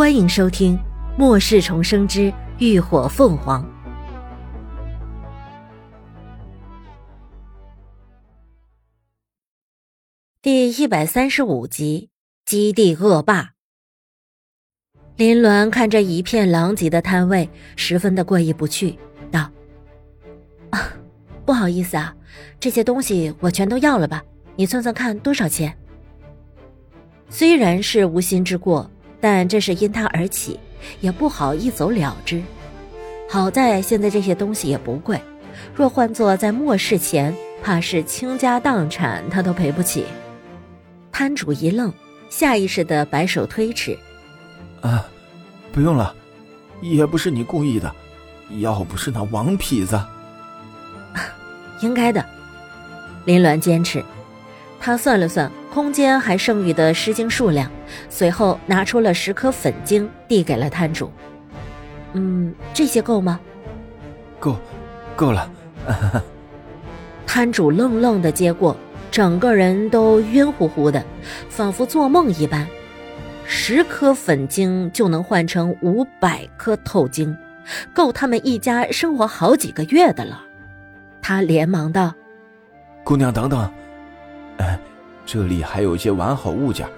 欢迎收听《末世重生之浴火凤凰》第一百三十五集《基地恶霸》。林鸾看着一片狼藉的摊位，十分的过意不去，道：“啊，不好意思啊，这些东西我全都要了吧？你算算看多少钱？”虽然是无心之过。但这是因他而起，也不好一走了之。好在现在这些东西也不贵，若换做在末世前，怕是倾家荡产他都赔不起。摊主一愣，下意识的摆手推迟：“啊，不用了，也不是你故意的，要不是那王痞子，应该的。”林鸾坚持。他算了算空间还剩余的诗经数量，随后拿出了十颗粉晶，递给了摊主。嗯，这些够吗？够，够了。摊主愣愣的接过，整个人都晕乎乎的，仿佛做梦一般。十颗粉晶就能换成五百颗透晶，够他们一家生活好几个月的了。他连忙道：“姑娘，等等。”哎这里还有一些完好物件，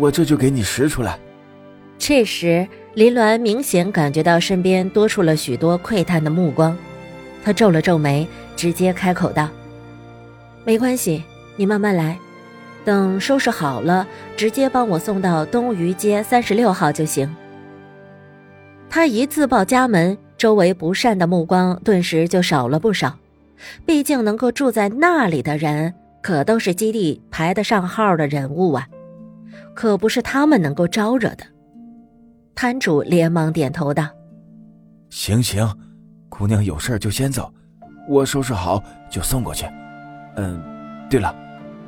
我这就给你拾出来。这时，林鸾明显感觉到身边多出了许多窥探的目光，他皱了皱眉，直接开口道：“没关系，你慢慢来，等收拾好了，直接帮我送到东隅街三十六号就行。”他一自报家门，周围不善的目光顿时就少了不少，毕竟能够住在那里的人。可都是基地排得上号的人物啊，可不是他们能够招惹的。摊主连忙点头道：“行行，姑娘有事就先走，我收拾好就送过去。嗯，对了，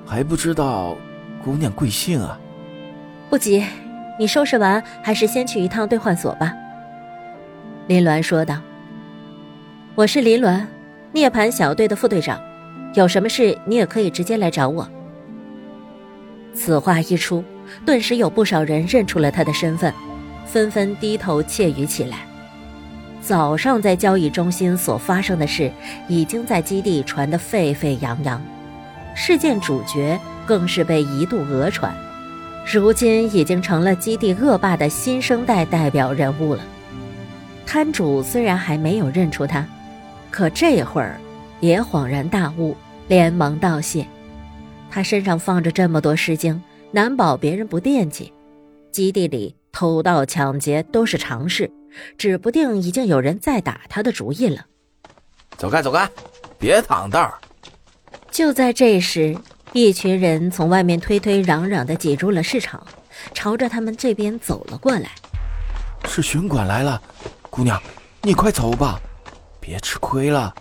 还不知道姑娘贵姓啊？不急，你收拾完还是先去一趟兑换所吧。”林鸾说道：“我是林鸾，涅槃小队的副队长。”有什么事，你也可以直接来找我。此话一出，顿时有不少人认出了他的身份，纷纷低头窃语起来。早上在交易中心所发生的事，已经在基地传得沸沸扬扬，事件主角更是被一度讹传，如今已经成了基地恶霸的新生代代表人物了。摊主虽然还没有认出他，可这会儿。也恍然大悟，连忙道谢。他身上放着这么多诗经，难保别人不惦记。基地里偷盗抢劫都是常事，指不定已经有人在打他的主意了。走开，走开，别挡道！就在这时，一群人从外面推推攘攘的挤入了市场，朝着他们这边走了过来。是巡管来了，姑娘，你快走吧，别吃亏了。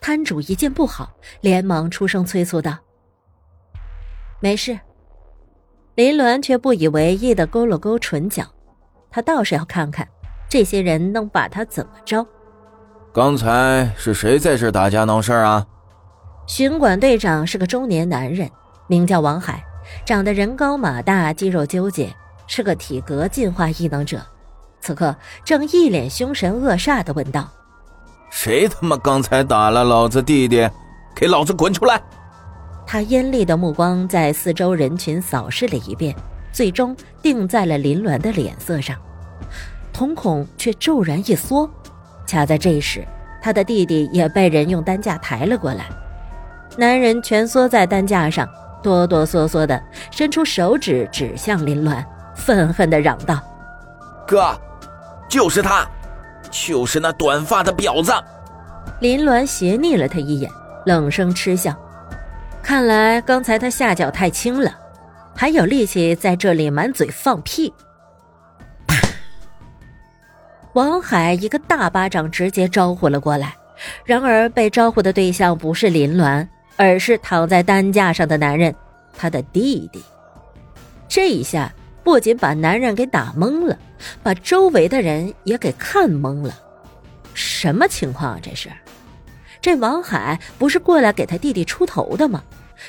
摊主一见不好，连忙出声催促道：“没事。”林鸾却不以为意的勾了勾唇角，他倒是要看看这些人能把他怎么着。刚才是谁在这打架闹事啊？巡管队长是个中年男人，名叫王海，长得人高马大，肌肉纠结，是个体格进化异能者。此刻正一脸凶神恶煞的问道。谁他妈刚才打了老子弟弟？给老子滚出来！他阴厉的目光在四周人群扫视了一遍，最终定在了林鸾的脸色上，瞳孔却骤然一缩。恰在这时，他的弟弟也被人用担架抬了过来。男人蜷缩在担架上，哆哆嗦嗦的伸出手指指向林鸾，愤恨的嚷道：“哥，就是他！”就是那短发的婊子，林鸾斜睨了他一眼，冷声嗤笑。看来刚才他下脚太轻了，还有力气在这里满嘴放屁。王海一个大巴掌直接招呼了过来，然而被招呼的对象不是林鸾，而是躺在担架上的男人，他的弟弟。这一下。不仅把男人给打懵了，把周围的人也给看懵了。什么情况啊？这是，这王海不是过来给他弟弟出头的吗？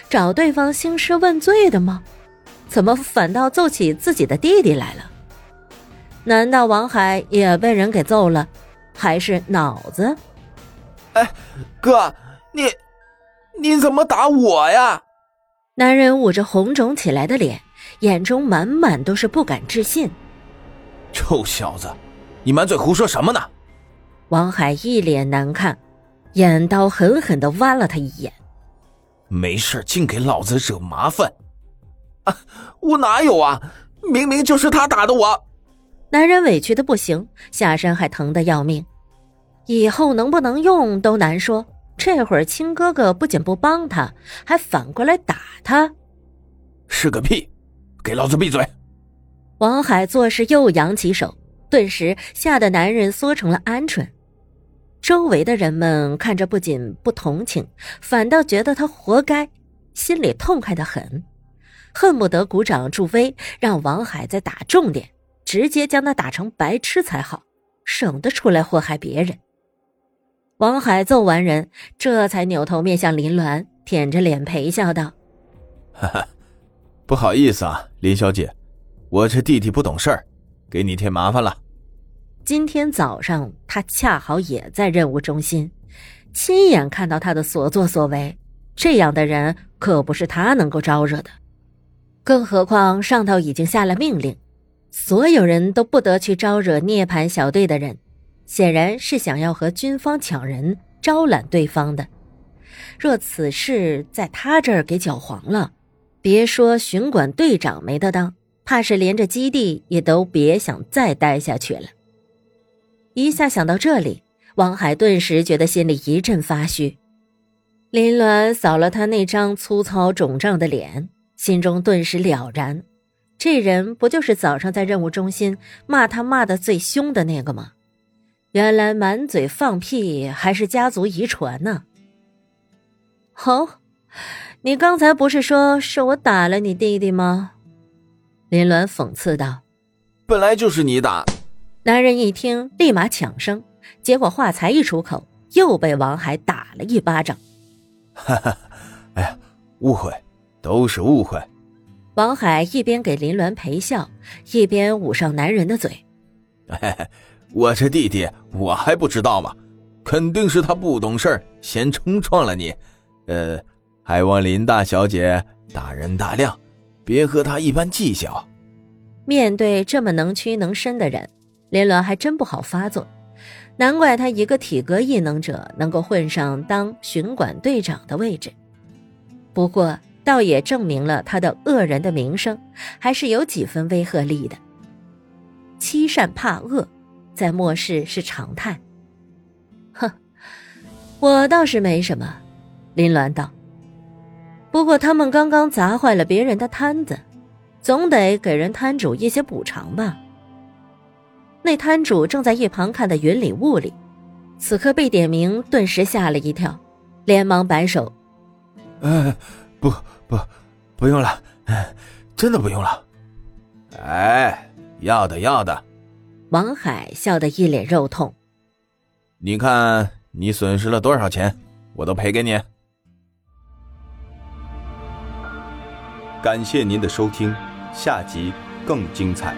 找对方兴师问罪的吗？怎么反倒揍起自己的弟弟来了？难道王海也被人给揍了，还是脑子？哎，哥，你你怎么打我呀？男人捂着红肿起来的脸，眼中满满都是不敢置信。臭小子，你满嘴胡说什么呢？王海一脸难看，眼刀狠狠的剜了他一眼。没事，净给老子惹麻烦！啊，我哪有啊？明明就是他打的我。男人委屈的不行，下身还疼的要命，以后能不能用都难说。这会儿亲哥哥不仅不帮他，还反过来打他，是个屁！给老子闭嘴！王海做事又扬起手，顿时吓得男人缩成了鹌鹑。周围的人们看着不仅不同情，反倒觉得他活该，心里痛快的很，恨不得鼓掌助威，让王海再打重点，直接将他打成白痴才好，省得出来祸害别人。王海揍完人，这才扭头面向林鸾，舔着脸陪笑道：“哈哈，不好意思啊，林小姐，我这弟弟不懂事儿，给你添麻烦了。今天早上他恰好也在任务中心，亲眼看到他的所作所为，这样的人可不是他能够招惹的。更何况上头已经下了命令，所有人都不得去招惹涅槃小队的人。”显然是想要和军方抢人，招揽对方的。若此事在他这儿给搅黄了，别说巡管队长没得当，怕是连着基地也都别想再待下去了。一下想到这里，王海顿时觉得心里一阵发虚。林鸾扫了他那张粗糙肿胀的脸，心中顿时了然：这人不就是早上在任务中心骂他骂的最凶的那个吗？原来满嘴放屁还是家族遗传呢！哦，你刚才不是说是我打了你弟弟吗？林鸾讽刺道：“本来就是你打。”男人一听，立马抢声，结果话才一出口，又被王海打了一巴掌。哈哈，哎呀，误会，都是误会。王海一边给林鸾陪笑，一边捂上男人的嘴。嘿嘿。我这弟弟，我还不知道吗？肯定是他不懂事先冲撞了你。呃，还望林大小姐大人大量，别和他一般计较。面对这么能屈能伸的人，林鸾还真不好发作。难怪他一个体格异能者能够混上当巡管队长的位置。不过，倒也证明了他的恶人的名声还是有几分威慑力的。欺善怕恶。在末世是常态。哼，我倒是没什么。林鸾道。不过他们刚刚砸坏了别人的摊子，总得给人摊主一些补偿吧。那摊主正在一旁看得云里雾里，此刻被点名，顿时吓了一跳，连忙摆手：“哎，不不，不用了，真的不用了。哎，要的要的。”王海笑得一脸肉痛。你看，你损失了多少钱，我都赔给你。感谢您的收听，下集更精彩。